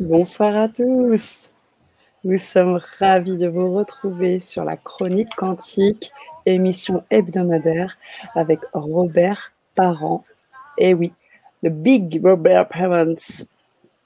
Bonsoir à tous. Nous sommes ravis de vous retrouver sur la chronique quantique, émission hebdomadaire avec Robert Parent. Et oui, le Big Robert Parents.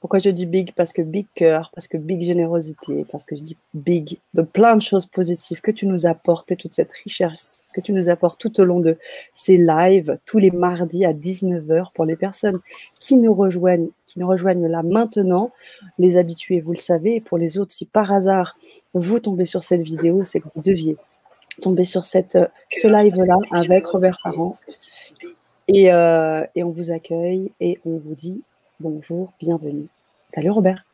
Pourquoi je dis big? Parce que big cœur, parce que big générosité, parce que je dis big de plein de choses positives que tu nous apportes et toute cette richesse que tu nous apportes tout au long de ces lives tous les mardis à 19h pour les personnes qui nous rejoignent, qui nous rejoignent là maintenant, les habitués, vous le savez, et pour les autres, si par hasard vous tombez sur cette vidéo, c'est que vous deviez tomber sur cette, ce live-là avec Robert Parent. Et, euh, et on vous accueille et on vous dit bonjour, bienvenue. Salut Robert.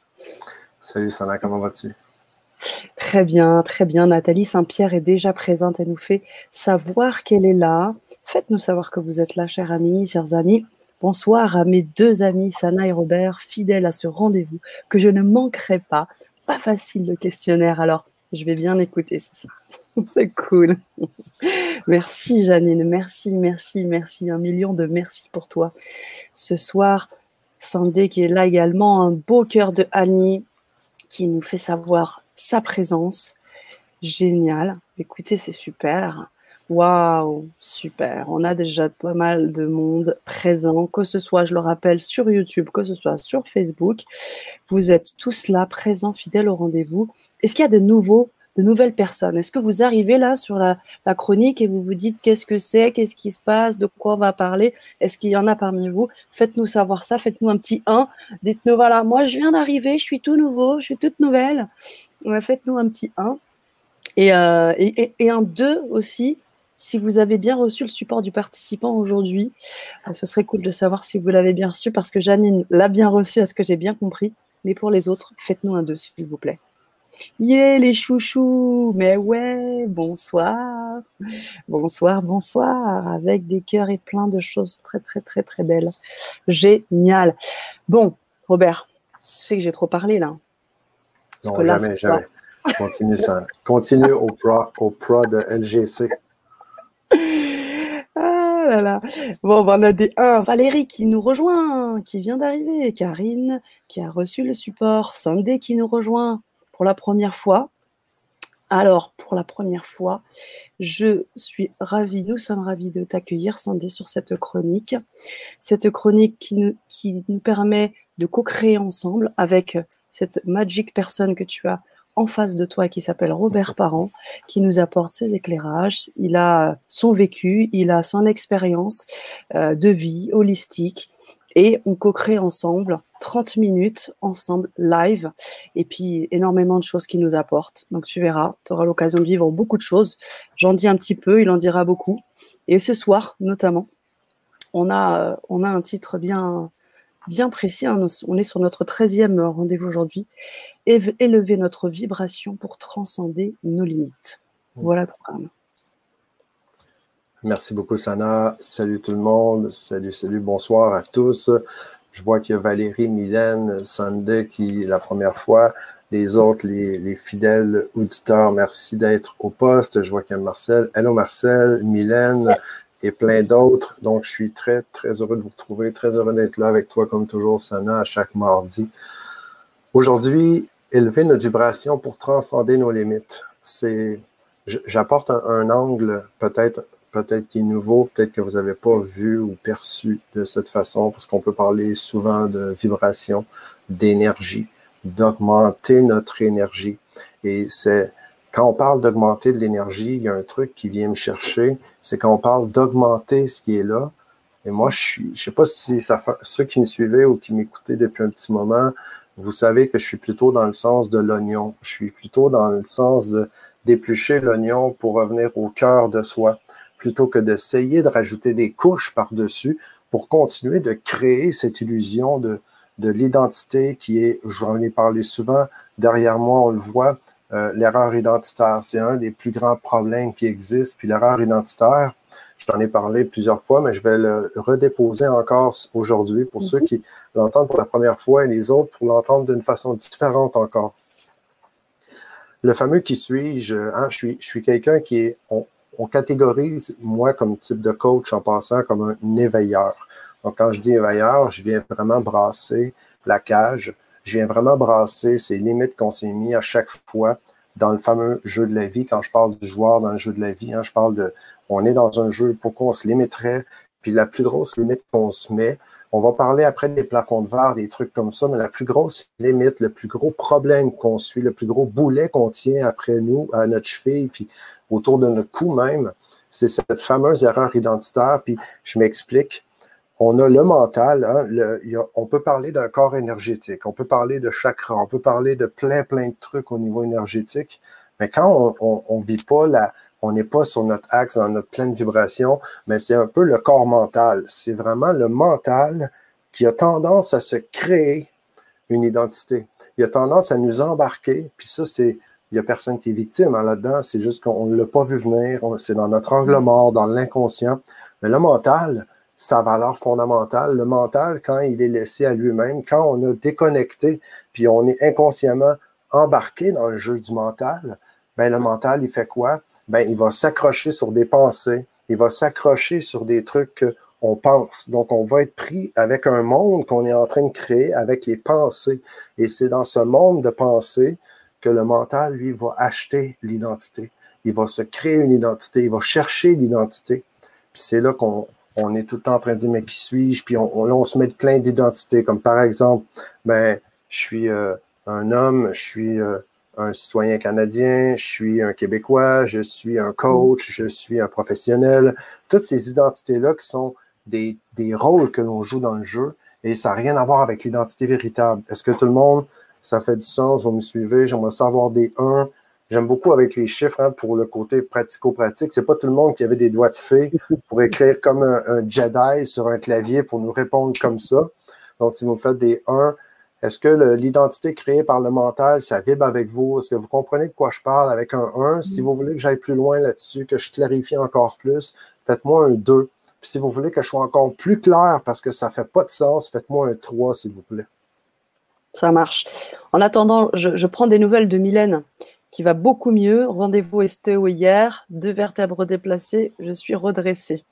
Salut Sana, comment vas-tu? Très bien, très bien. Nathalie Saint-Pierre est déjà présente. Elle nous fait savoir qu'elle est là. Faites-nous savoir que vous êtes là, chers amis, chers amis. Bonsoir à mes deux amis, Sana et Robert, fidèles à ce rendez-vous que je ne manquerai pas. Pas facile le questionnaire, alors je vais bien écouter ce soir. C'est cool. Merci Janine, merci, merci, merci. Un million de merci pour toi. Ce soir, Sandé qui est là également, un beau cœur de Annie qui nous fait savoir sa présence. Génial. Écoutez, c'est super. Waouh, super. On a déjà pas mal de monde présent, que ce soit, je le rappelle, sur YouTube, que ce soit sur Facebook. Vous êtes tous là, présents, fidèles au rendez-vous. Est-ce qu'il y a de nouveaux de nouvelles personnes. Est-ce que vous arrivez là sur la, chronique et vous vous dites qu'est-ce que c'est, qu'est-ce qui se passe, de quoi on va parler? Est-ce qu'il y en a parmi vous? Faites-nous savoir ça, faites-nous un petit 1. Dites-nous, voilà, moi je viens d'arriver, je suis tout nouveau, je suis toute nouvelle. Faites-nous un petit 1. Euh, et, et, un 2 aussi, si vous avez bien reçu le support du participant aujourd'hui. Euh, ce serait cool de savoir si vous l'avez bien reçu parce que Janine l'a bien reçu, à ce que j'ai bien compris. Mais pour les autres, faites-nous un 2, s'il vous plaît. Yeah, les chouchous, mais ouais, bonsoir, bonsoir, bonsoir, avec des cœurs et plein de choses très, très, très, très belles. Génial. Bon, Robert, tu sais que j'ai trop parlé là. non, jamais, jamais. Continue ça. Continue au pro, au pro de LGC. Ah là là. Bon, ben, on a des 1. Valérie qui nous rejoint, qui vient d'arriver. Karine qui a reçu le support. Sunday qui nous rejoint pour la première fois. Alors, pour la première fois, je suis ravie, nous sommes ravis de t'accueillir, Sandé, sur cette chronique. Cette chronique qui nous, qui nous permet de co-créer ensemble avec cette magique personne que tu as en face de toi qui s'appelle Robert Parent, qui nous apporte ses éclairages. Il a son vécu, il a son expérience euh, de vie holistique et on co-crée ensemble 30 minutes ensemble live et puis énormément de choses qui nous apportent. Donc tu verras, tu auras l'occasion de vivre beaucoup de choses. J'en dis un petit peu, il en dira beaucoup. Et ce soir notamment, on a, on a un titre bien, bien précis. Hein. On est sur notre 13e rendez-vous aujourd'hui. Élever notre vibration pour transcender nos limites. Voilà le programme. Merci beaucoup, Sana. Salut tout le monde. Salut, salut, bonsoir à tous. Je vois qu'il y a Valérie, Mylène, Sandé qui, la première fois, les autres, les, fidèles auditeurs, merci d'être au poste. Je vois qu'il y a Marcel. Hello Marcel, Mylène et plein d'autres. Donc, je suis très, très heureux de vous retrouver, très heureux d'être là avec toi, comme toujours, Sana, à chaque mardi. Aujourd'hui, élever notre vibration pour transcender nos limites. C'est, j'apporte un angle peut-être peut-être qui est nouveau, peut-être que vous n'avez pas vu ou perçu de cette façon, parce qu'on peut parler souvent de vibration, d'énergie, d'augmenter notre énergie. Et c'est quand on parle d'augmenter de l'énergie, il y a un truc qui vient me chercher, c'est quand on parle d'augmenter ce qui est là. Et moi, je suis, je sais pas si ça ceux qui me suivaient ou qui m'écoutaient depuis un petit moment, vous savez que je suis plutôt dans le sens de l'oignon. Je suis plutôt dans le sens d'éplucher l'oignon pour revenir au cœur de soi plutôt que d'essayer de rajouter des couches par-dessus pour continuer de créer cette illusion de, de l'identité qui est, j'en ai parlé souvent, derrière moi, on le voit, euh, l'erreur identitaire. C'est un des plus grands problèmes qui existent. Puis l'erreur identitaire, j'en ai parlé plusieurs fois, mais je vais le redéposer encore aujourd'hui pour ceux mhm. qui l'entendent pour la première fois et les autres pour l'entendre d'une façon différente encore. Le fameux qui suis-je, hein, je suis, je suis quelqu'un qui est, on catégorise, moi, comme type de coach en passant comme un éveilleur. Donc, quand je dis éveilleur, je viens vraiment brasser la cage. je viens vraiment brasser ces limites qu'on s'est mis à chaque fois dans le fameux jeu de la vie. Quand je parle du joueur dans le jeu de la vie, hein, je parle de, on est dans un jeu, pourquoi on se limiterait? Puis la plus grosse limite qu'on se met, on va parler après des plafonds de verre, des trucs comme ça, mais la plus grosse limite, le plus gros problème qu'on suit, le plus gros boulet qu'on tient après nous, à notre cheville, puis autour de notre cou même, c'est cette fameuse erreur identitaire. Puis je m'explique. On a le mental, hein, on peut parler d'un corps énergétique, on peut parler de chakra, on peut parler de plein, plein de trucs au niveau énergétique, mais quand on ne vit pas la, on n'est pas sur notre axe, dans notre pleine vibration, mais c'est un peu le corps mental. C'est vraiment le mental qui a tendance à se créer une identité. Il a tendance à nous embarquer, puis ça, c'est. Il n'y a personne qui est victime hein, là-dedans, c'est juste qu'on ne l'a pas vu venir, c'est dans notre angle mort, dans l'inconscient. Mais le mental, sa valeur fondamentale, le mental, quand il est laissé à lui-même, quand on a déconnecté, puis on est inconsciemment embarqué dans le jeu du mental, ben le mental, il fait quoi? Ben, il va s'accrocher sur des pensées, il va s'accrocher sur des trucs qu'on pense. Donc, on va être pris avec un monde qu'on est en train de créer avec les pensées. Et c'est dans ce monde de pensées que le mental, lui, va acheter l'identité. Il va se créer une identité, il va chercher l'identité. Puis c'est là qu'on on est tout le temps en train de dire, mais qui suis-je? Puis on, on, se met plein d'identités, comme par exemple, ben, je suis euh, un homme, je suis euh, un citoyen canadien, je suis un Québécois, je suis un coach, je suis un professionnel. Toutes ces identités-là qui sont des, des rôles que l'on joue dans le jeu et ça n'a rien à voir avec l'identité véritable. Est-ce que tout le monde, ça fait du sens, vous me suivez? J'aimerais savoir des 1. J'aime beaucoup avec les chiffres hein, pour le côté pratico-pratique. C'est pas tout le monde qui avait des doigts de fée pour écrire comme un, Jedi sur un clavier pour nous répondre comme ça. Donc, si vous faites des 1, est-ce que l'identité créée par le mental, ça vibre avec vous? Est-ce que vous comprenez de quoi je parle avec un 1? Si mm. vous voulez que j'aille plus loin là-dessus, que je clarifie encore plus, faites-moi un 2. Puis si vous voulez que je sois encore plus clair parce que ça ne fait pas de sens, faites-moi un 3, s'il vous plaît. Ça marche. En attendant, je, prends des nouvelles de Mylène qui va beaucoup mieux. Rendez-vous estéo hier, deux vertèbres déplacées, je suis redressée.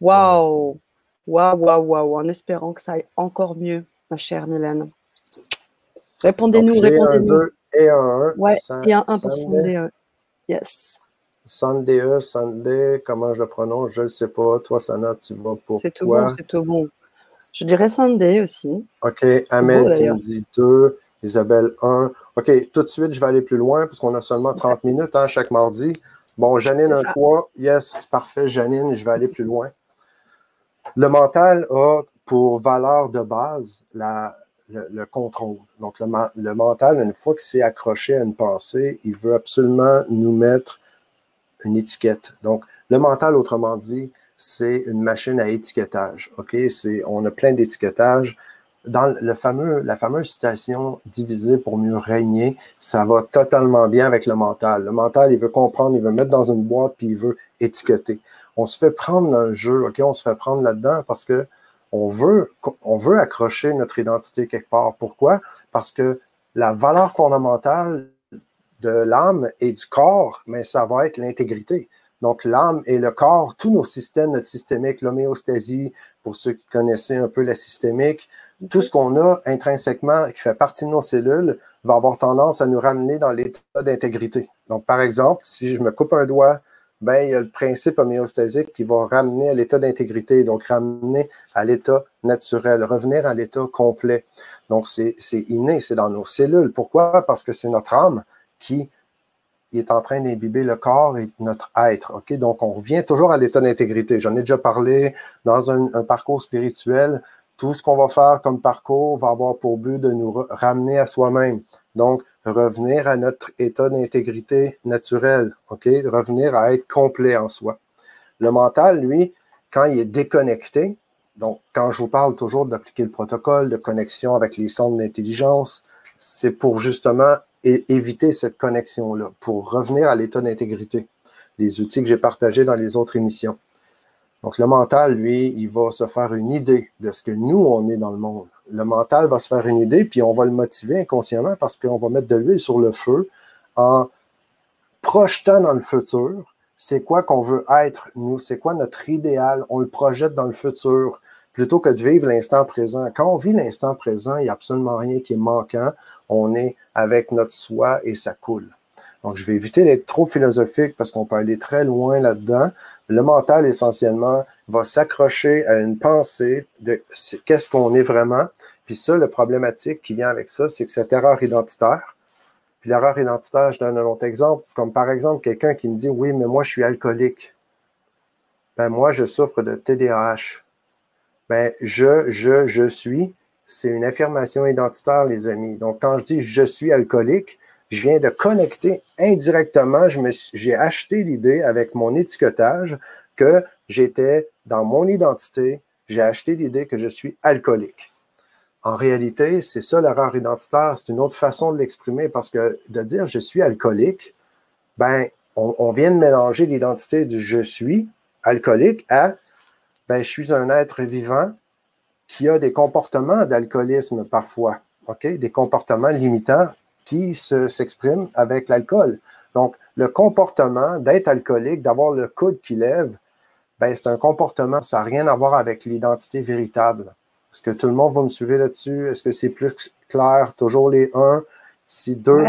Waouh! Waouh, waouh, waouh! En espérant que ça aille encore mieux, ma chère Mylène. Répondez-nous, répondez-nous. Et un 1. Ouais, et un 1 pour Sunday. Yes. Sunday, Sunday, comment je prononce, je ne sais pas. Toi, Sana, tu vas pour C'est tout bon, c'est tout bon. Je dirais Sunday aussi. OK, Amel qui dit 2, Isabelle 1. OK, tout de suite, je vais aller plus loin parce qu'on a seulement 30 minutes hein, chaque mardi. Bon, Janine, un 3. Yes, parfait, Janine, je vais aller plus loin. Le mental a pour valeur de base la, le, contrôle. Donc, le, mental, une fois que c'est accroché à une pensée, il veut absolument nous mettre une étiquette. Donc, le mental, autrement dit, c'est une machine à étiquetage. OK? On a plein d'étiquetages. Dans la fameuse citation diviser pour mieux régner, ça va totalement bien avec le mental. Le mental, il veut comprendre, il veut mettre dans une boîte, puis il veut étiqueter. On se fait prendre dans le jeu, OK? On se fait prendre là-dedans parce que on veut, on veut accrocher notre identité quelque part. Pourquoi? Parce que la valeur fondamentale de l'âme et du corps, mais ça va être l'intégrité. Donc, l'âme et le corps, tous nos systèmes, notre systémique, l'homéostasie, pour ceux qui connaissaient un peu la systémique, tout ce qu'on a intrinsèquement qui fait partie de nos cellules va avoir tendance à nous ramener dans l'état d'intégrité. Donc, par exemple, si je me coupe un doigt, ben, il y a le principe homéostasique qui va ramener à l'état d'intégrité, donc ramener à l'état naturel, revenir à l'état complet. Donc, c'est inné, c'est dans nos cellules. Pourquoi? Parce que c'est notre âme qui est en train d'imbiber le corps et notre être. OK? Donc, on revient toujours à l'état d'intégrité. J'en ai déjà parlé dans un, un parcours spirituel. Tout ce qu'on va faire comme parcours va avoir pour but de nous ramener à soi-même. Donc, revenir à notre état d'intégrité naturelle, OK? Revenir à être complet en soi. Le mental, lui, quand il est déconnecté, donc quand je vous parle toujours d'appliquer le protocole de connexion avec les centres d'intelligence, c'est pour justement éviter cette connexion-là, pour revenir à l'état d'intégrité. Les outils que j'ai partagés dans les autres émissions. Donc, le mental, lui, il va se faire une idée de ce que nous, on est dans le monde le mental va se faire une idée, puis on va le motiver inconsciemment parce qu'on va mettre de l'huile sur le feu en projetant dans le futur c'est quoi qu'on veut être, nous, c'est quoi notre idéal, on le projette dans le futur. plutôt que de vivre l'instant présent. Quand on vit l'instant présent, il n'y a absolument rien qui est manquant. On est avec notre soi et ça coule. Donc, je vais éviter d'être trop philosophique parce qu'on peut aller très loin là-dedans. Le mental, essentiellement, va s'accrocher à une pensée de qu'est-ce qu'on est vraiment? Puis ça, le problématique qui vient avec ça, c'est que cette erreur identitaire, puis l'erreur identitaire, je donne un autre exemple, comme par exemple quelqu'un qui me dit, oui, mais moi, je suis alcoolique. Ben, moi, je souffre de TDAH. Ben, je, je, je suis, c'est une affirmation identitaire, les amis. Donc, quand je dis je suis alcoolique, je viens de connecter indirectement, j'ai acheté l'idée avec mon étiquetage que j'étais dans mon identité, j'ai acheté l'idée que je suis alcoolique. En réalité, c'est ça l'erreur identitaire, c'est une autre façon de l'exprimer parce que de dire je suis alcoolique, ben, on, vient de mélanger l'identité du je suis alcoolique à ben, je suis un être vivant qui a des comportements d'alcoolisme parfois, ok, des comportements limitants qui s'exprime avec l'alcool. Donc, le comportement d'être alcoolique, d'avoir le coude qui lève, ben, c'est un comportement, ça n'a rien à voir avec l'identité véritable. Est-ce que tout le monde va me suivre là-dessus? Est-ce que c'est plus clair? Toujours les un. Si deux,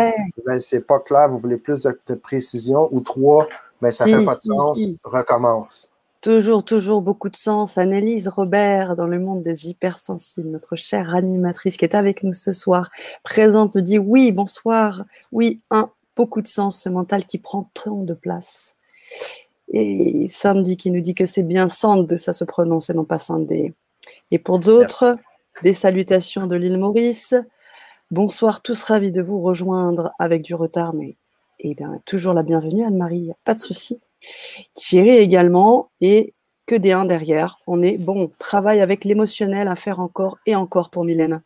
ben, c'est pas clair, vous voulez plus de, précision. Ou trois, ben, ça ne fait pas de sens, recommence. Toujours, toujours beaucoup de sens. Annelise Robert, dans le monde des hypersensibles, notre chère animatrice qui est avec nous ce soir, présente, nous dit oui, bonsoir, oui, un, beaucoup de sens, ce mental qui prend tant de place. Et Sandy qui nous dit que c'est bien Sand, ça se prononce et non pas Sandé. Et pour d'autres, des salutations de l'île Maurice. Bonsoir, tous ravis de vous rejoindre avec du retard, mais eh bien, toujours la bienvenue, Anne-Marie, pas de souci. Thierry également, et que des 1 derrière. On est bon, travail avec l'émotionnel à faire encore et encore pour Mylène.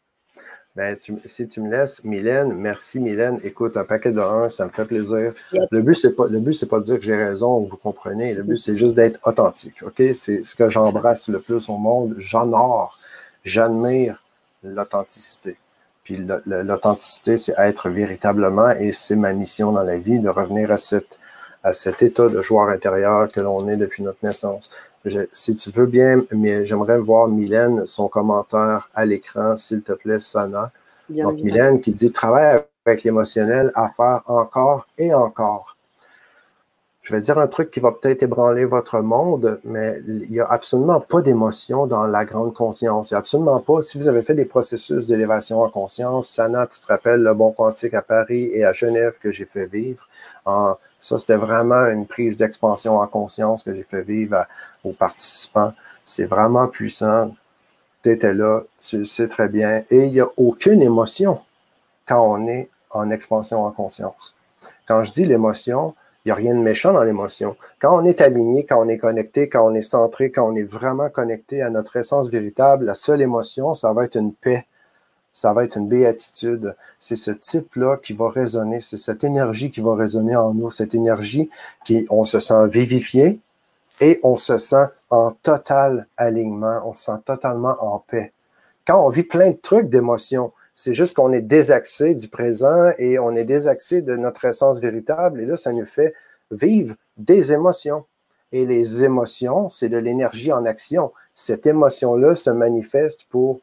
Ben, si tu me laisses, Mylène, merci Mylène. Écoute, un paquet de 1, ça me fait plaisir. Le but, c'est pas, le but, c'est pas de dire que j'ai raison, vous comprenez. Le but, c'est juste d'être authentique. OK? C'est ce que j'embrasse le plus au monde. J'honore, j'admire l'authenticité. Puis l'authenticité, c'est être véritablement, et c'est ma mission dans la vie, de revenir à cette à cet état de joueur intérieur que l'on est depuis notre naissance. Si tu veux bien, mais j'aimerais voir Mylène, son commentaire à l'écran, s'il te plaît, Sana. Donc, Mylène qui dit travaille avec l'émotionnel à faire encore et encore je vais dire un truc qui va peut-être ébranler votre monde, mais il n'y a absolument pas d'émotion dans la grande conscience. Il n'y a absolument pas, si vous avez fait des processus d'élévation en conscience, Sana, tu te rappelles le bon quantique à Paris et à Genève que j'ai fait vivre? ça, c'était vraiment une prise d'expansion en conscience que j'ai fait vivre aux participants. C'est vraiment puissant. Tu étais là, tu le sais très bien. Et il n'y a aucune émotion quand on est en expansion en conscience. Quand je dis l'émotion, il n'y a rien de méchant dans l'émotion. Quand on est aligné, quand on est connecté, quand on est centré, quand on est vraiment connecté à notre essence véritable, la seule émotion, ça va être une paix. Ça va être une béatitude. C'est ce type-là qui va résonner. C'est cette énergie qui va résonner en nous. Cette énergie qui, on se sent vivifié et on se sent en total alignement. On se sent totalement en paix. Quand on vit plein de trucs d'émotions, c'est juste qu'on est désaxé du présent et on est désaxé de notre essence véritable. Et là, ça nous fait vivre des émotions. Et les émotions, c'est de l'énergie en action. Cette émotion-là se manifeste pour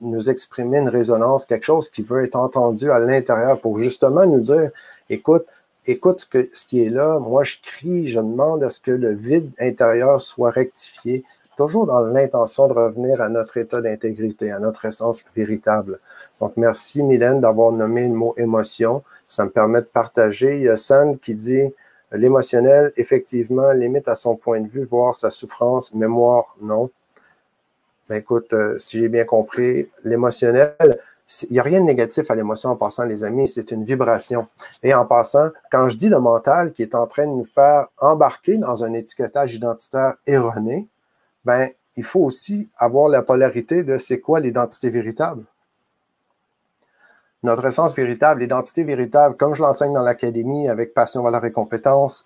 nous exprimer une résonance, quelque chose qui veut être entendu à l'intérieur pour justement nous dire, écoute, écoute ce, qui est là, moi je crie, je demande à ce que le vide intérieur soit rectifié, toujours dans l'intention de revenir à notre état d'intégrité, à notre essence véritable. Donc, merci Mylène d'avoir nommé le mot émotion. Ça me permet de partager. Il y a Sand qui dit l'émotionnel, effectivement, limite à son point de vue, voir sa souffrance, mémoire, non. Ben, écoute, euh, si j'ai bien compris, l'émotionnel, il n'y a rien de négatif à l'émotion en passant, les amis, c'est une vibration. Et en passant, quand je dis le mental qui est en train de nous faire embarquer dans un étiquetage identitaire erroné, ben, il faut aussi avoir la polarité de c'est quoi l'identité véritable. Notre essence véritable, l'identité véritable, comme je l'enseigne dans l'académie avec passion, valeur et compétence,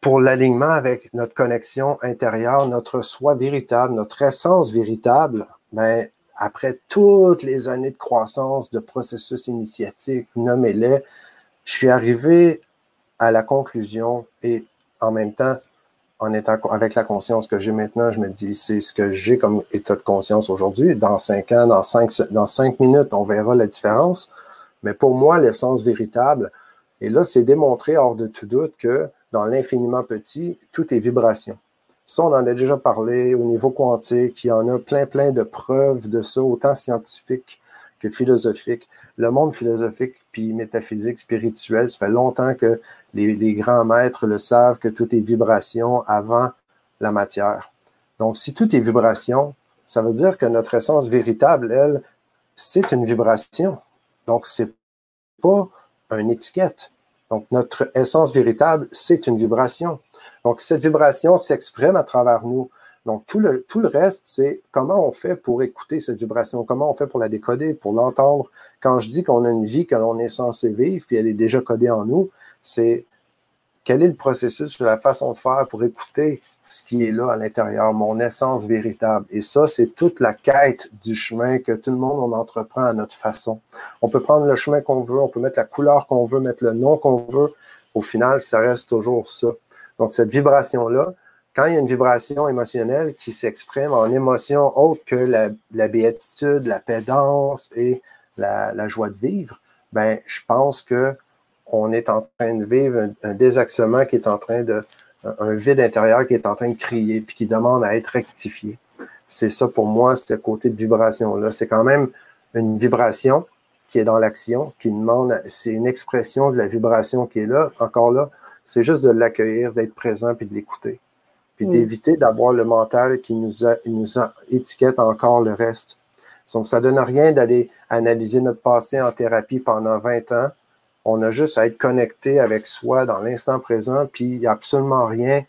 pour l'alignement avec notre connexion intérieure, notre soi véritable, notre essence véritable, ben, après toutes les années de croissance, de processus initiatique, nommez-les, je suis arrivé à la conclusion et en même temps, en étant avec la conscience que j'ai maintenant, je me dis, c'est ce que j'ai comme état de conscience aujourd'hui. Dans cinq ans, dans cinq, minutes, on verra la différence. Mais pour moi, l'essence véritable, et là, c'est démontré hors de tout doute que dans l'infiniment petit, tout est vibration. Ça, on en a déjà parlé au niveau quantique. Il y en a plein, plein de preuves de ça, autant scientifiques que philosophiques. Le monde philosophique puis métaphysique, spirituel, ça fait longtemps que les, grands maîtres le savent que tout est vibration avant la matière. Donc, si tout est vibration, ça veut dire que notre essence véritable, elle, c'est une vibration. Donc, c'est pas une étiquette. Donc, notre essence véritable, c'est une vibration. Donc, cette vibration s'exprime à travers nous. Donc, tout le, tout le reste, c'est comment on fait pour écouter cette vibration, comment on fait pour la décoder, pour l'entendre? Quand je dis qu'on a une vie que l'on est censé vivre, puis elle est déjà codée en nous, c'est quel est le processus, la façon de faire pour écouter ce qui est là à l'intérieur, mon essence véritable? Et ça, c'est toute la quête du chemin que tout le monde on entreprend à notre façon. On peut prendre le chemin qu'on veut, on peut mettre la couleur qu'on veut, mettre le nom qu'on veut. Au final, ça reste toujours ça. Donc, cette vibration-là, quand il y a une vibration émotionnelle qui s'exprime en émotion autre que la, béatitude, la pédance et la, joie de vivre, ben, je pense que on est en train de vivre un, désaxement qui est en train de, un vide intérieur qui est en train de crier puis qui demande à être rectifié. C'est ça pour moi, ce côté de vibration-là. C'est quand même une vibration qui est dans l'action, qui demande, c'est une expression de la vibration qui est là. Encore là, c'est juste de l'accueillir, d'être présent puis de l'écouter. Puis mm. d'éviter d'avoir le mental qui nous, nous étiquette encore le reste. Donc, ça donne rien d'aller analyser notre passé en thérapie pendant 20 ans on a juste à être connecté avec soi dans l'instant présent, puis il n'y a absolument rien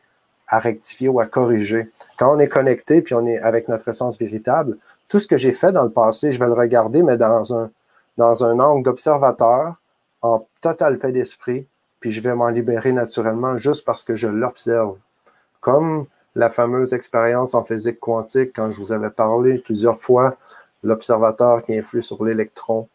à rectifier ou à corriger. Quand on est connecté, puis on est avec notre essence véritable, tout ce que j'ai fait dans le passé, je vais le regarder, mais dans un, dans un angle d'observateur, en total paix d'esprit, puis je vais m'en libérer naturellement juste parce que je l'observe. Comme la fameuse expérience en physique quantique, quand je vous avais parlé plusieurs fois, l'observateur qui influe sur l'électron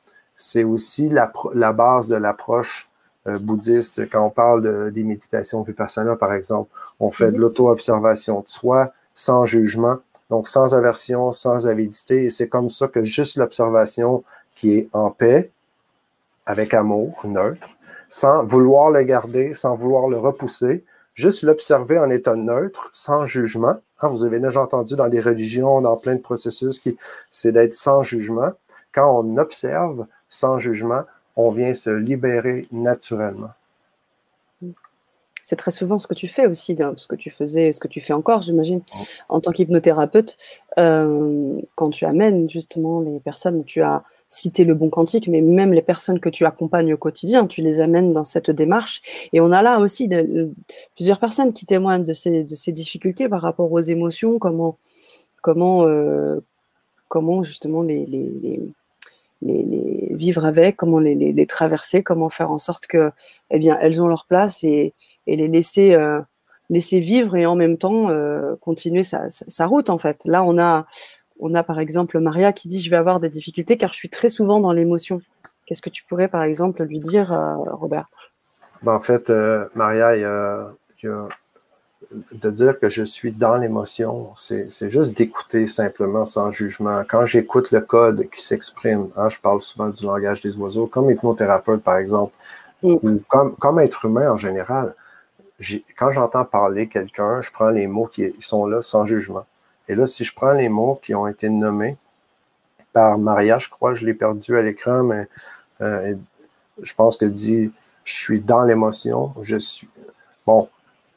c'est aussi la, base de l'approche euh, bouddhiste. Quand on parle des méditations vipassana, par exemple, on fait de mhm. l'auto-observation de soi sans jugement, donc sans aversion, sans avidité. Et c'est comme ça que juste l'observation qui est en paix, avec amour, neutre, sans vouloir le garder, sans vouloir le repousser, juste l'observer en état neutre, sans jugement. Hein, vous avez déjà entendu dans des religions, dans plein de processus, qui c'est d'être sans jugement. Quand on observe, sans jugement, on vient se libérer naturellement. C'est très souvent ce que tu fais aussi, ce que tu faisais, ce que tu fais encore, j'imagine, en tant qu'hypnothérapeute, euh, quand tu amènes justement les personnes, tu as cité le bon quantique, mais même les personnes que tu accompagnes au quotidien, tu les amènes dans cette démarche. Et on a là aussi plusieurs personnes qui témoignent de ces, de ces difficultés par rapport aux émotions, comment, comment, euh, comment justement les, les, vivre avec, comment les, traverser, comment faire en sorte que, eh bien, elles ont leur place et, les laisser, euh, laisser vivre et en même temps euh, continuer sa, route en fait. Là, on a, on a par exemple Maria qui dit je vais avoir des difficultés car je suis très souvent dans l'émotion. Qu'est-ce que tu pourrais par exemple lui dire, euh, Robert? Ben, En fait, Maria, il y a de dire que je suis dans l'émotion, c'est juste d'écouter simplement sans jugement. Quand j'écoute le code qui s'exprime, hein, je parle souvent du langage des oiseaux, comme hypnothérapeute par exemple, mm. ou comme, comme être humain en général, quand j'entends parler quelqu'un, je prends les mots qui sont là sans jugement. Et là, si je prends les mots qui ont été nommés par Maria, je crois, je l'ai perdu à l'écran, mais euh, je pense que dit je suis dans l'émotion, je suis. Bon,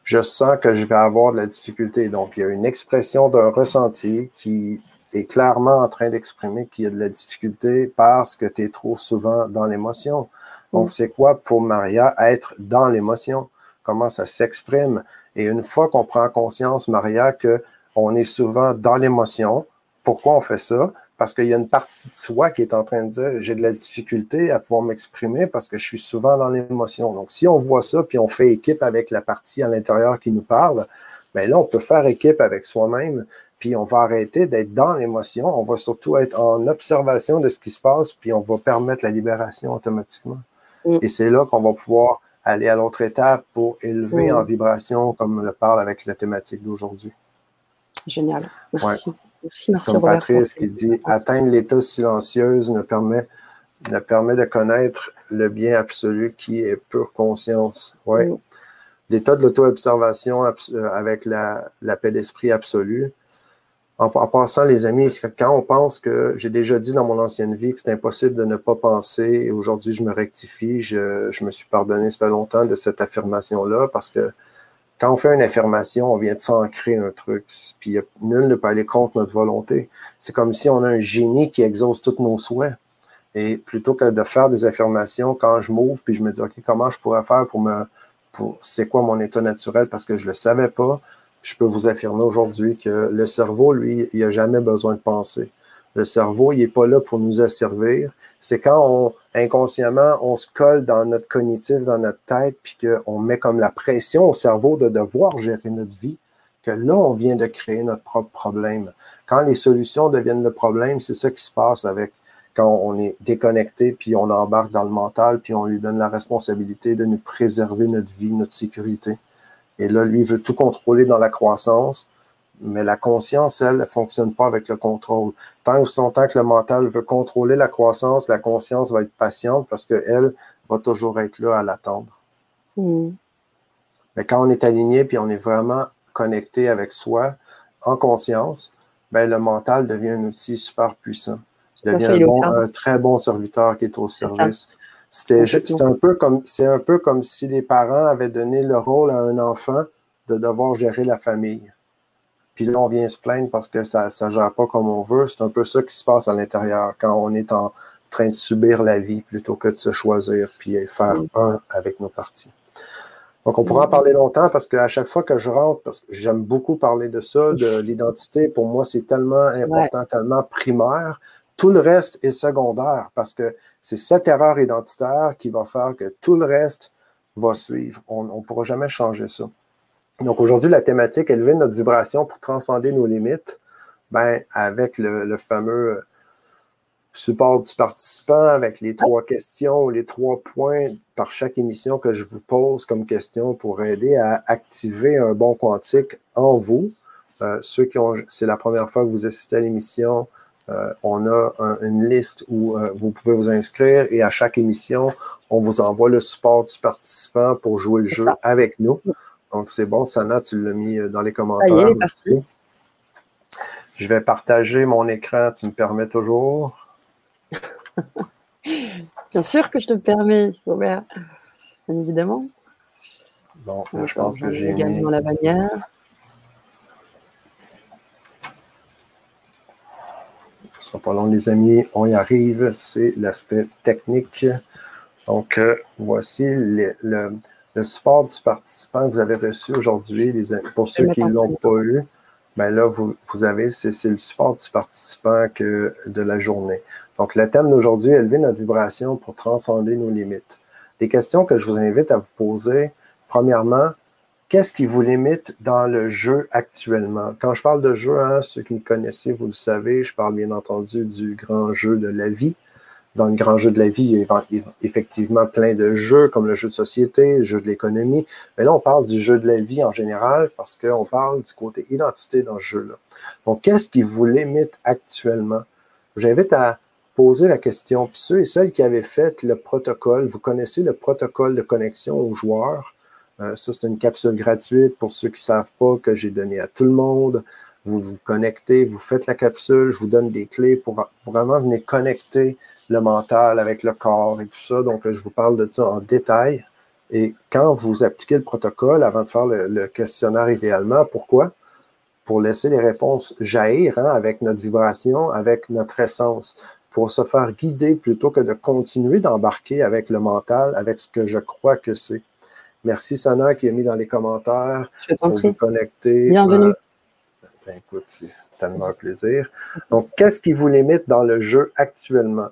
je sens que je vais avoir de la difficulté. Donc, il y a une expression d'un ressenti qui est clairement en train d'exprimer qu'il y a de la difficulté parce que tu es trop souvent dans l'émotion. Donc, mm. c'est quoi pour Maria être dans l'émotion? Comment ça s'exprime? Et une fois qu'on prend conscience, Maria, que on est souvent dans l'émotion, pourquoi on fait ça? parce qu'il y a une partie de soi qui est en train de dire j'ai de la difficulté à pouvoir m'exprimer parce que je suis souvent dans l'émotion. Donc, si on voit ça, puis on fait équipe avec la partie à l'intérieur qui nous parle, bien là, on peut faire équipe avec soi-même, puis on va arrêter d'être dans l'émotion. On va surtout être en observation de ce qui se passe, puis on va permettre la libération automatiquement. Mm. Et c'est là qu'on va pouvoir aller à l'autre étape pour élever en vibration, comme le parle avec la thématique d'aujourd'hui. Génial. Merci. Merci, merci Comme Patrice qui dit atteindre l'état silencieuse ne permet, ne permet de connaître le bien absolu qui est pure conscience. Ouais. L'état de l'auto-observation euh, avec la, la paix d'esprit absolue. En, en, passant, les amis, quand on pense que j'ai déjà dit dans mon ancienne vie que c'est impossible de ne pas penser, et aujourd'hui je me rectifie, je, je, me suis pardonné, ça fait longtemps de cette affirmation-là, parce que quand on fait une affirmation, on vient de s'ancrer un truc, puis nul ne peut aller contre notre volonté. C'est comme si on a un génie qui exauce tous nos souhaits. Et plutôt que de faire des affirmations, quand je m'ouvre, puis je me dis, OK, comment je pourrais faire pour me, pour, c'est quoi mon état naturel, parce que je le savais pas, je peux vous affirmer aujourd'hui que le cerveau, lui, il a jamais besoin de penser. Le cerveau, il est pas là pour nous asservir. C'est quand on, inconsciemment, on se colle dans notre cognitif, dans notre tête, puis qu'on met comme la pression au cerveau de devoir gérer notre vie, que là, on vient de créer notre propre problème. Quand les solutions deviennent le problème, c'est ça qui se passe avec quand on est déconnecté, puis on embarque dans le mental, puis on lui donne la responsabilité de nous préserver notre vie, notre sécurité. Et là, lui veut tout contrôler dans la croissance, mais la conscience, elle, ne fonctionne pas avec le contrôle. Tant aussi longtemps que le mental veut contrôler la croissance, la conscience va être patiente parce qu'elle va toujours être là à l'attendre. Hmm. Mais quand on est aligné puis on est vraiment connecté avec soi, en conscience, ben, le mental devient un outil super puissant devient un, très bon serviteur qui est au service. C'était un peu comme c'est un peu comme si les parents avaient donné le rôle à un enfant de devoir gérer la famille. Puis là, on vient se plaindre parce que ça ne gère pas comme on veut. C'est un peu ça qui se passe à l'intérieur quand on est en train de subir la vie plutôt que de se choisir puis faire un avec nos parties. Donc, on pourra en parler longtemps parce qu'à chaque fois que je rentre, parce que j'aime beaucoup parler de ça, de l'identité, pour moi, c'est tellement important, tellement primaire. Tout le reste est secondaire parce que c'est cette erreur identitaire qui va faire que tout le reste va suivre. On ne pourra jamais changer ça. Donc aujourd'hui, la thématique, élever notre vibration pour transcender nos limites, ben, avec le, fameux support du participant, avec les trois questions les trois points par chaque émission que je vous pose comme question pour aider à activer un bon quantique en vous. Euh, ceux qui ont, c'est la première fois que vous assistez à l'émission, euh, on a une liste où euh, vous pouvez vous inscrire et à chaque émission, on vous envoie le support du participant pour jouer le jeu avec nous. Donc, c'est bon, Sana, tu l'as mis euh, dans les commentaires. Merci. Je vais partager mon écran, tu me permets toujours? Bien sûr que je te permets, Robert. Bien évidemment. Bon, je pense que j'ai mis... dans la bannière. Ce sera pas long, les amis. On y arrive. C'est l'aspect technique. Donc, euh, voici le, support du participant que vous avez reçu aujourd'hui. Pour ceux qui ne l'ont pas eu, ben là, vous, vous avez, c'est le support du participant que, de la journée. Donc, le thème d'aujourd'hui, élever notre vibration pour transcender nos limites. Les questions que je vous invite à vous poser, premièrement, qu'est-ce qui vous limite dans le jeu actuellement? Quand je parle de jeu, hein, ceux qui me connaissez, vous le savez, je parle bien entendu du grand jeu de la vie. Dans le grand jeu de la vie, il y a effectivement plein de jeux comme le jeu de société, le jeu de l'économie. Mais là, on parle du jeu de la vie en général parce qu'on parle du côté identité dans ce jeu-là. Donc, qu'est-ce qui vous limite actuellement? J'invite à poser la question. Puis ceux et celles qui avaient fait le protocole, vous connaissez le protocole de connexion aux joueurs? Euh, ça, c'est une capsule gratuite pour ceux qui ne savent pas que j'ai donné à tout le monde. Vous vous connectez, vous faites la capsule, je vous donne des clés pour vraiment venir connecter le mental avec le corps et tout ça. Donc, je vous parle de ça en détail. Et quand vous appliquez le protocole, avant de faire le, questionnaire idéalement, pourquoi? Pour laisser les réponses jaillir hein, avec notre vibration, avec notre essence, pour se faire guider plutôt que de continuer d'embarquer avec le mental, avec ce que je crois que c'est. Merci Sana qui a mis dans les commentaires Je pour vous connecter. Bienvenue. Euh, ben, écoute, c'est tellement un plaisir. Donc, qu'est-ce qui vous limite dans le jeu actuellement?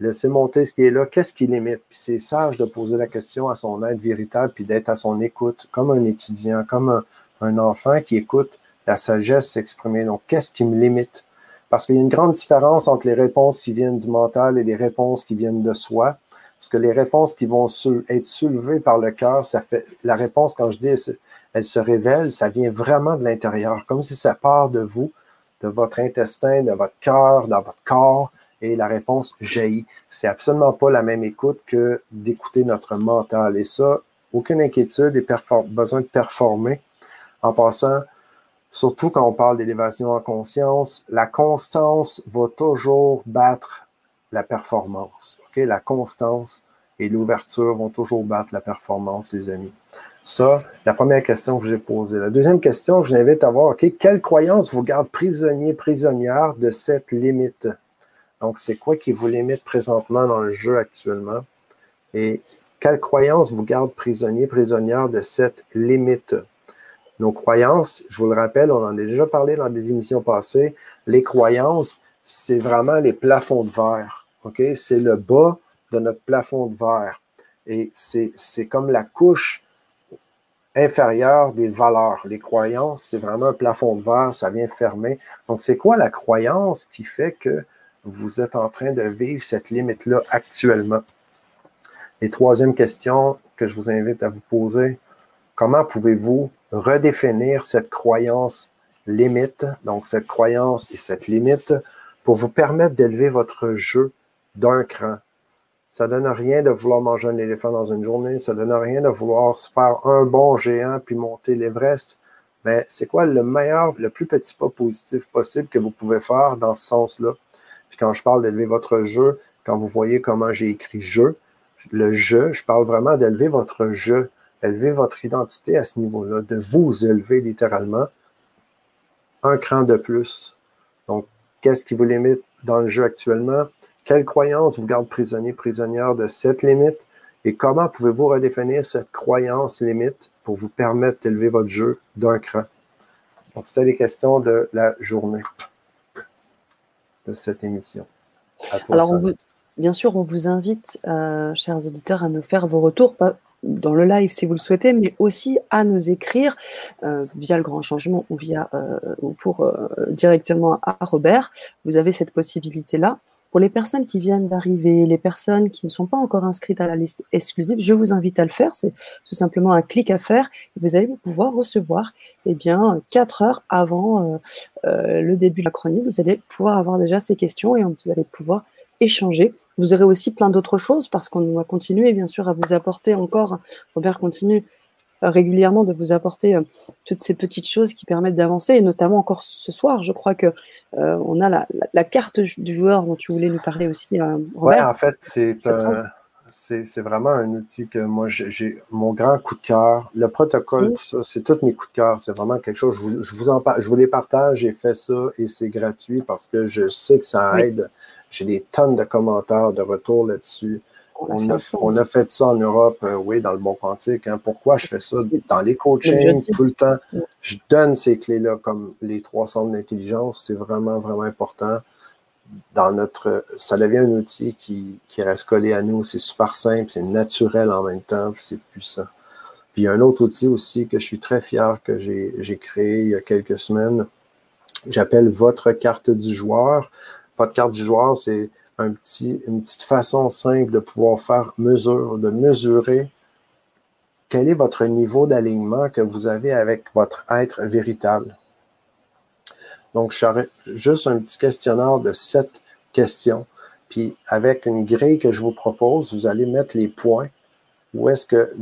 Laissez monter ce qui est là. Qu'est-ce qui limite? Puis c'est sage de poser la question à son être véritable, puis d'être à son écoute, comme un étudiant, comme un, un enfant qui écoute la sagesse s'exprimer. Donc, qu'est-ce qui me limite? Parce qu'il y a une grande différence entre les réponses qui viennent du mental et les réponses qui viennent de soi. Parce que les réponses qui vont être soulevées par le cœur, ça fait la réponse, quand je dis elle se révèle, ça vient vraiment de l'intérieur, comme si ça part de vous, de votre intestin, de votre cœur, dans votre corps, et la réponse jaillit. C'est absolument pas la même écoute que d'écouter notre mental. Et ça, aucune inquiétude et besoin de performer. En passant, surtout quand on parle d'élévation en conscience, la constance va toujours battre la performance. ok? La constance et l'ouverture vont toujours battre la performance, les amis. Ça, la première question que j'ai posée. La deuxième question, je vous invite à voir, OK, quelle croyance vous garde prisonnier, prisonnière de cette limite? Donc, c'est quoi qui vous limite présentement dans le jeu actuellement? Et quelle croyance vous garde prisonnier, prisonnière de cette limite? Nos croyances, je vous le rappelle, on en a déjà parlé dans des émissions passées, les croyances, c'est vraiment les plafonds de verre. OK? C'est le bas de notre plafond de verre. Et c'est comme la couche inférieure des valeurs. Les croyances, c'est vraiment un plafond de verre, ça vient fermer. Donc, c'est quoi la croyance qui fait que vous êtes en train de vivre cette limite-là actuellement? Et troisième question que je vous invite à vous poser, comment pouvez-vous redéfinir cette croyance limite, donc cette croyance et cette limite, pour vous permettre d'élever votre jeu d'un cran? Ça donne rien de vouloir manger un éléphant dans une journée. Ça donne rien de vouloir se faire un bon géant puis monter l'Everest. Mais c'est quoi le meilleur, le plus petit pas positif possible que vous pouvez faire dans ce sens-là? Puis quand je parle d'élever votre jeu, quand vous voyez comment j'ai écrit jeu, le jeu, je parle vraiment d'élever votre jeu, élever votre identité à ce niveau-là, de vous élever littéralement un cran de plus. Donc, qu'est-ce qui vous limite dans le jeu actuellement? Quelle croyance vous garde prisonnier, prisonnière de cette limite? Et comment pouvez-vous redéfinir cette croyance limite pour vous permettre d'élever votre jeu d'un cran? Donc, c'était les questions de la journée de cette émission. Alors, bien sûr, on vous invite, euh, chers auditeurs, à nous faire vos retours, pas dans le live si vous le souhaitez, mais aussi à nous écrire euh, via le grand changement ou via euh, ou pour directement à Robert. Vous avez cette possibilité-là. Pour les personnes qui viennent d'arriver, les personnes qui ne sont pas encore inscrites à la liste exclusive, je vous invite à le faire. C'est tout simplement un clic à faire et vous allez pouvoir recevoir, eh bien, quatre heures avant euh, euh, le début de la chronique, vous allez pouvoir avoir déjà ces questions et vous allez pouvoir échanger. Vous aurez aussi plein d'autres choses parce qu'on va continuer, bien sûr, à vous apporter encore. Robert continue régulièrement de vous apporter euh, toutes ces petites choses qui permettent d'avancer, et notamment encore ce soir, je crois que euh, on a la, carte du joueur dont tu voulais nous parler aussi, euh, Robert. Ouais, en fait, c'est c'est vraiment un outil que moi j'ai mon grand coup de cœur. Le protocole, c'est tous mes coups de cœur. C'est vraiment quelque chose. Je vous, je vous en je vous les partage. J'ai fait ça et c'est gratuit parce que je sais que ça aide. J'ai des tonnes de commentaires, de retours là-dessus. On a, fait ça en Europe, euh, oui, dans le bon quantique. Hein. Pourquoi je fais ça? Dans les coachings tout le temps? Je donne ces clés-là comme les trois centres d'intelligence. C'est vraiment, vraiment important. Dans notre, ça devient un outil qui, qui reste collé à nous. C'est super simple, c'est naturel en même temps, c'est puissant. Puis il y a un autre outil aussi que je suis très fier que j'ai créé il y a quelques semaines. J'appelle votre carte du joueur. Votre carte du joueur, c'est une petite façon simple de pouvoir faire mesure, de mesurer quel est votre niveau d'alignement que vous avez avec votre être véritable. Donc, je juste un petit questionnaire de sept questions. Puis, avec une grille que je vous propose, vous allez mettre les points. Où est-ce que,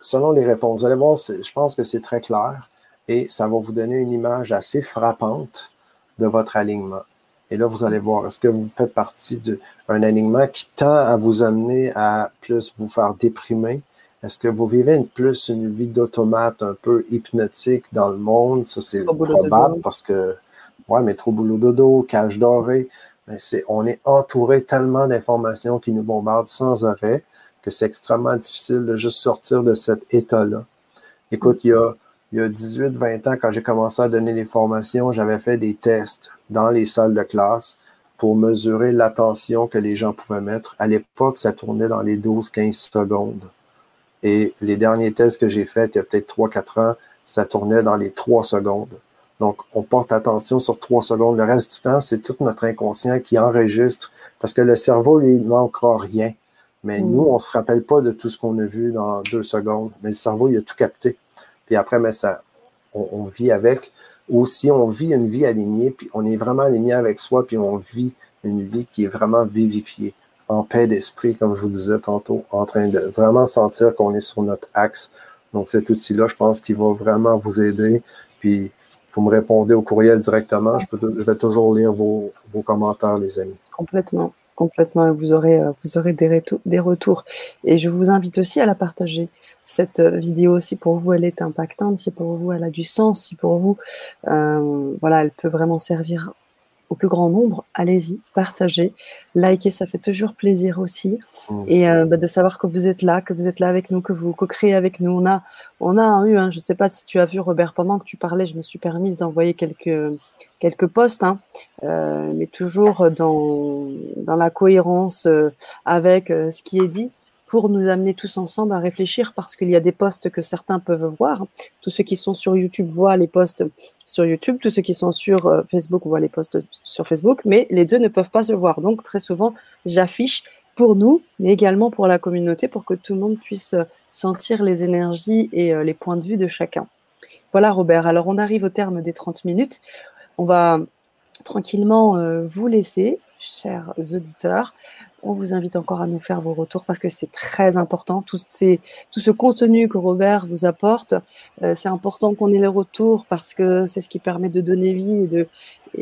selon les réponses, vous allez voir, je pense que c'est très clair et ça va vous donner une image assez frappante de votre alignement. Et là, vous allez voir, est-ce que vous faites partie d'un alignement qui tend à vous amener à plus vous faire déprimer? Est-ce que vous vivez une, plus une vie d'automate un peu hypnotique dans le monde? Ça, c'est probable parce que, ouais, mais trop boulot dodo, cage doré, mais c'est, on est entouré tellement d'informations qui nous bombardent sans arrêt que c'est extrêmement difficile de juste sortir de cet état-là. Écoute, il y a il y a 18-20 ans, quand j'ai commencé à donner les formations, j'avais fait des tests dans les salles de classe pour mesurer l'attention que les gens pouvaient mettre. À l'époque, ça tournait dans les 12-15 secondes. Et les derniers tests que j'ai faits, il y a peut-être 3-4 ans, ça tournait dans les 3 secondes. Donc, on porte attention sur 3 secondes. Le reste du temps, c'est tout notre inconscient qui enregistre parce que le cerveau, lui, il ne manquera rien. Mais mm. nous, on ne se rappelle pas de tout ce qu'on a vu dans deux secondes. Mais le cerveau, il a tout capté. Puis après, mais ça, on, vit avec. Ou si on vit une vie alignée, puis on est vraiment aligné avec soi, puis on vit une vie qui est vraiment vivifiée, en paix d'esprit, comme je vous disais tantôt, en train de vraiment sentir qu'on est sur notre axe. Donc cet outil-là, je pense qu'il va vraiment vous aider. Puis vous me répondez au courriel directement. Je, vais toujours lire vos, commentaires, les amis. Complètement complètement vous aurez, euh, des, retours. Et je vous invite aussi à la partager. Cette euh, vidéo, si pour vous elle est impactante, si pour vous elle a du sens, si pour vous, euh, voilà, elle peut vraiment servir au plus grand nombre, allez-y, partagez, likez, ça fait toujours plaisir aussi. Mmh. Et euh, bah, de savoir que vous êtes là, que vous êtes là avec nous, que vous co-créez avec nous. On a, on a eu, hein, je ne sais pas si tu as vu Robert, pendant que tu parlais, je me suis permise d'envoyer quelques, quelques posts, hein, euh, mais toujours dans, dans la cohérence euh, avec ce qui est dit pour nous amener tous ensemble à réfléchir parce qu'il y a des posts que certains peuvent voir. Tous ceux qui sont sur YouTube voient les posts sur YouTube, tous ceux qui sont sur euh, Facebook voient les posts sur Facebook, mais les deux ne peuvent pas se voir. Donc très souvent, j'affiche pour nous, mais également pour la communauté, pour que tout le monde puisse euh, sentir les énergies et euh, les points de vue de chacun. Voilà Robert, alors on arrive au terme des 30 minutes. On va tranquillement vous laisser, chers auditeurs on vous invite encore à nous faire vos retours parce que c'est très important. Tout, ce contenu que Robert vous apporte, euh, c'est important qu'on ait les retours parce que c'est ce qui permet de donner vie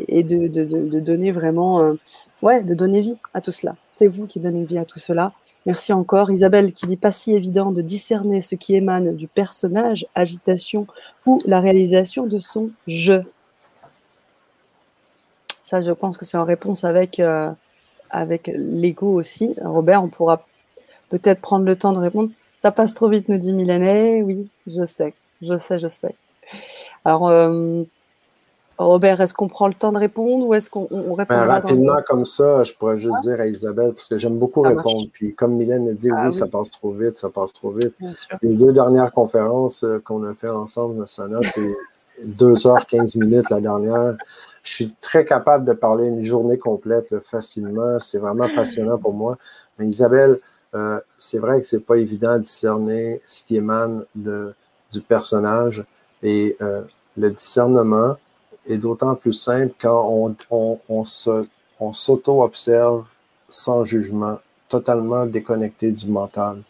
et de, donner vraiment, euh, ouais, de donner vie à tout cela. C'est vous qui donnez vie à tout cela. Merci encore. Isabelle qui dit pas si évident de discerner ce qui émane du personnage, agitation ou la réalisation de son jeu. Ça, je pense que c'est en réponse avec euh, avec l'ego aussi. Robert, on pourra peut-être prendre le temps de répondre. Ça passe trop vite, nous dit Milanet. Oui, je sais, je sais, je sais. Alors, euh, Robert, est-ce qu'on prend le temps de répondre ou est-ce qu'on répond ben, Rapidement, comme ça, je pourrais juste dire à Isabelle, parce que j'aime beaucoup répondre. Puis, comme Mylène a dit, ah oui, ça passe trop vite, ça passe trop vite. Les deux dernières conférences euh, qu'on a fait ensemble, Sana, c'est 2h15 minutes la dernière je suis très capable de parler une journée complète facilement. C'est vraiment passionnant pour moi. Mais Isabelle, euh, c'est vrai que c'est pas évident de discerner ce qui émane de, du personnage. Et euh, le discernement est d'autant plus simple quand on, on, on on s'auto-observe sans jugement, totalement déconnecté du mental.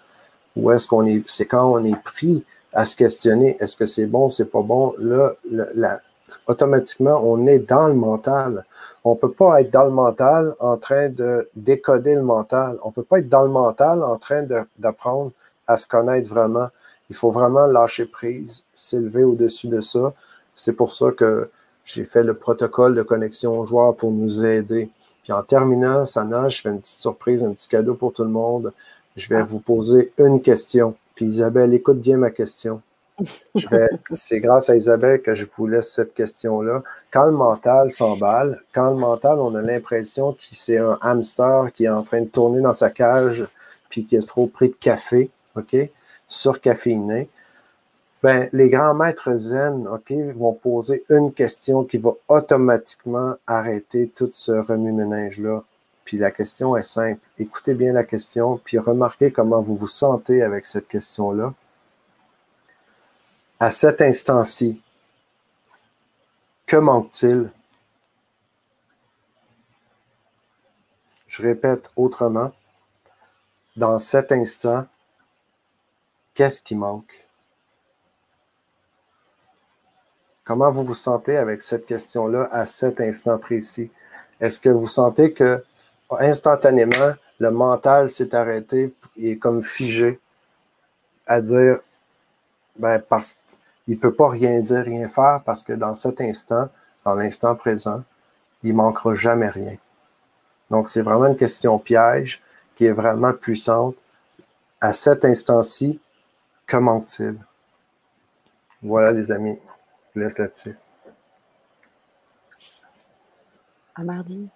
Ou est-ce qu'on est, c'est quand on est pris à se questionner, est-ce que c'est bon, c'est pas bon, là, la, automatiquement, on est dans le mental. On ne peut pas être dans le mental en train de décoder le mental. On ne peut pas être dans le mental en train d'apprendre à se connaître vraiment. Il faut vraiment lâcher prise, s'élever au-dessus de ça. C'est pour ça que j'ai fait le protocole de connexion aux joueurs pour nous aider. Puis en terminant, Sana, je fais une petite surprise, un petit cadeau pour tout le monde. Je vais vous poser une question. Puis Isabelle, écoute bien ma question c'est grâce à Isabelle que je vous laisse cette question-là. Quand le mental s'emballe, quand le mental, on a l'impression que c'est un hamster qui est en train de tourner dans sa cage puis qui a trop pris de café, OK, surcaféiné, ben, les grands maîtres zen, vont poser une question qui va automatiquement arrêter tout ce remue-ménage-là. Puis la question est simple. Écoutez bien la question, puis remarquez comment vous vous sentez avec cette question-là à cet instant-ci, que manque-t-il? Je répète autrement, dans cet instant, qu'est-ce qui manque? Comment vous vous sentez avec cette question-là à cet instant précis? Est-ce que vous sentez que instantanément, le mental s'est arrêté et comme figé à dire, ben, parce il ne peut pas rien dire, rien faire parce que dans cet instant, dans l'instant présent, il manquera jamais rien. Donc, c'est vraiment une question piège qui est vraiment puissante. À cet instant-ci, que manque-t-il? Voilà, les amis. Je laisse là-dessus. À mardi.